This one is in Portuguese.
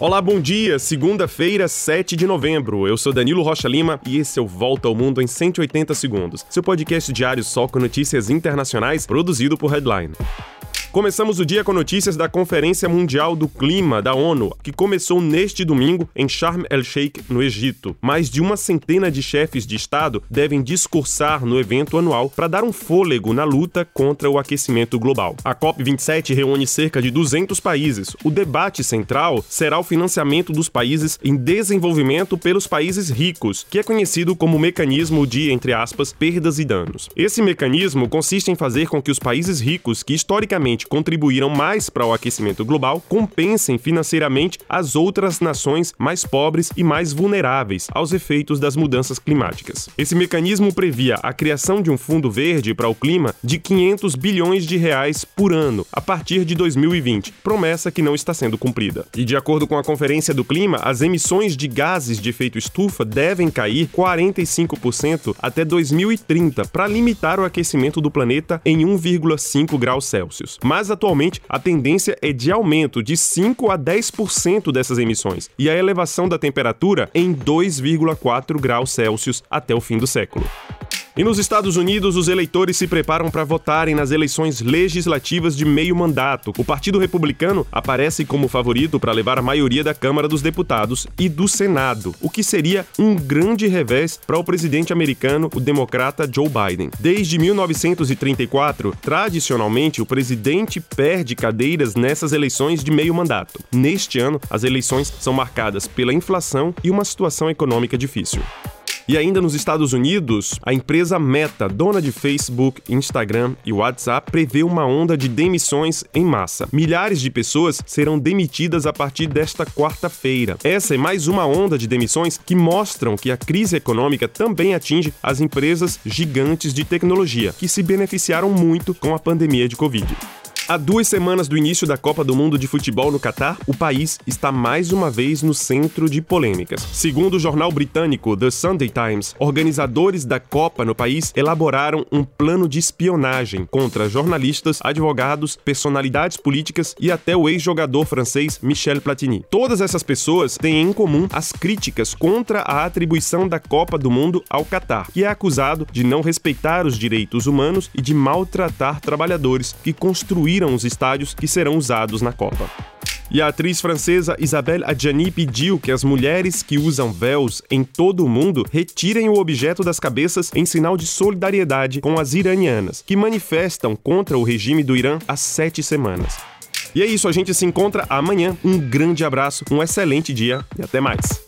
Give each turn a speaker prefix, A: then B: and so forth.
A: Olá, bom dia. Segunda-feira, 7 de novembro. Eu sou Danilo Rocha Lima e esse é o Volta ao Mundo em 180 segundos. Seu podcast diário só com notícias internacionais, produzido por Headline. Começamos o dia com notícias da Conferência Mundial do Clima da ONU, que começou neste domingo em Sharm el-Sheikh, no Egito. Mais de uma centena de chefes de Estado devem discursar no evento anual para dar um fôlego na luta contra o aquecimento global. A COP27 reúne cerca de 200 países. O debate central será o financiamento dos países em desenvolvimento pelos países ricos, que é conhecido como mecanismo de, entre aspas, perdas e danos. Esse mecanismo consiste em fazer com que os países ricos, que historicamente contribuíram mais para o aquecimento global compensem financeiramente as outras nações mais pobres e mais vulneráveis aos efeitos das mudanças climáticas. Esse mecanismo previa a criação de um fundo verde para o clima de 500 bilhões de reais por ano a partir de 2020, promessa que não está sendo cumprida. E de acordo com a Conferência do Clima, as emissões de gases de efeito estufa devem cair 45% até 2030 para limitar o aquecimento do planeta em 1,5 graus Celsius mas atualmente a tendência é de aumento de 5 a 10% dessas emissões e a elevação da temperatura em 2,4 graus Celsius até o fim do século. E nos Estados Unidos, os eleitores se preparam para votarem nas eleições legislativas de meio mandato. O Partido Republicano aparece como favorito para levar a maioria da Câmara dos Deputados e do Senado, o que seria um grande revés para o presidente americano, o democrata Joe Biden. Desde 1934, tradicionalmente, o presidente perde cadeiras nessas eleições de meio mandato. Neste ano, as eleições são marcadas pela inflação e uma situação econômica difícil. E ainda nos Estados Unidos, a empresa Meta, dona de Facebook, Instagram e WhatsApp, prevê uma onda de demissões em massa. Milhares de pessoas serão demitidas a partir desta quarta-feira. Essa é mais uma onda de demissões que mostram que a crise econômica também atinge as empresas gigantes de tecnologia, que se beneficiaram muito com a pandemia de Covid. Há duas semanas do início da Copa do Mundo de Futebol no Catar, o país está mais uma vez no centro de polêmicas. Segundo o jornal britânico The Sunday Times, organizadores da Copa no país elaboraram um plano de espionagem contra jornalistas, advogados, personalidades políticas e até o ex-jogador francês Michel Platini. Todas essas pessoas têm em comum as críticas contra a atribuição da Copa do Mundo ao Catar, que é acusado de não respeitar os direitos humanos e de maltratar trabalhadores que construíram os estádios que serão usados na Copa. E a atriz francesa Isabelle Adjani pediu que as mulheres que usam véus em todo o mundo retirem o objeto das cabeças em sinal de solidariedade com as iranianas, que manifestam contra o regime do Irã há sete semanas. E é isso, a gente se encontra amanhã. Um grande abraço, um excelente dia e até mais.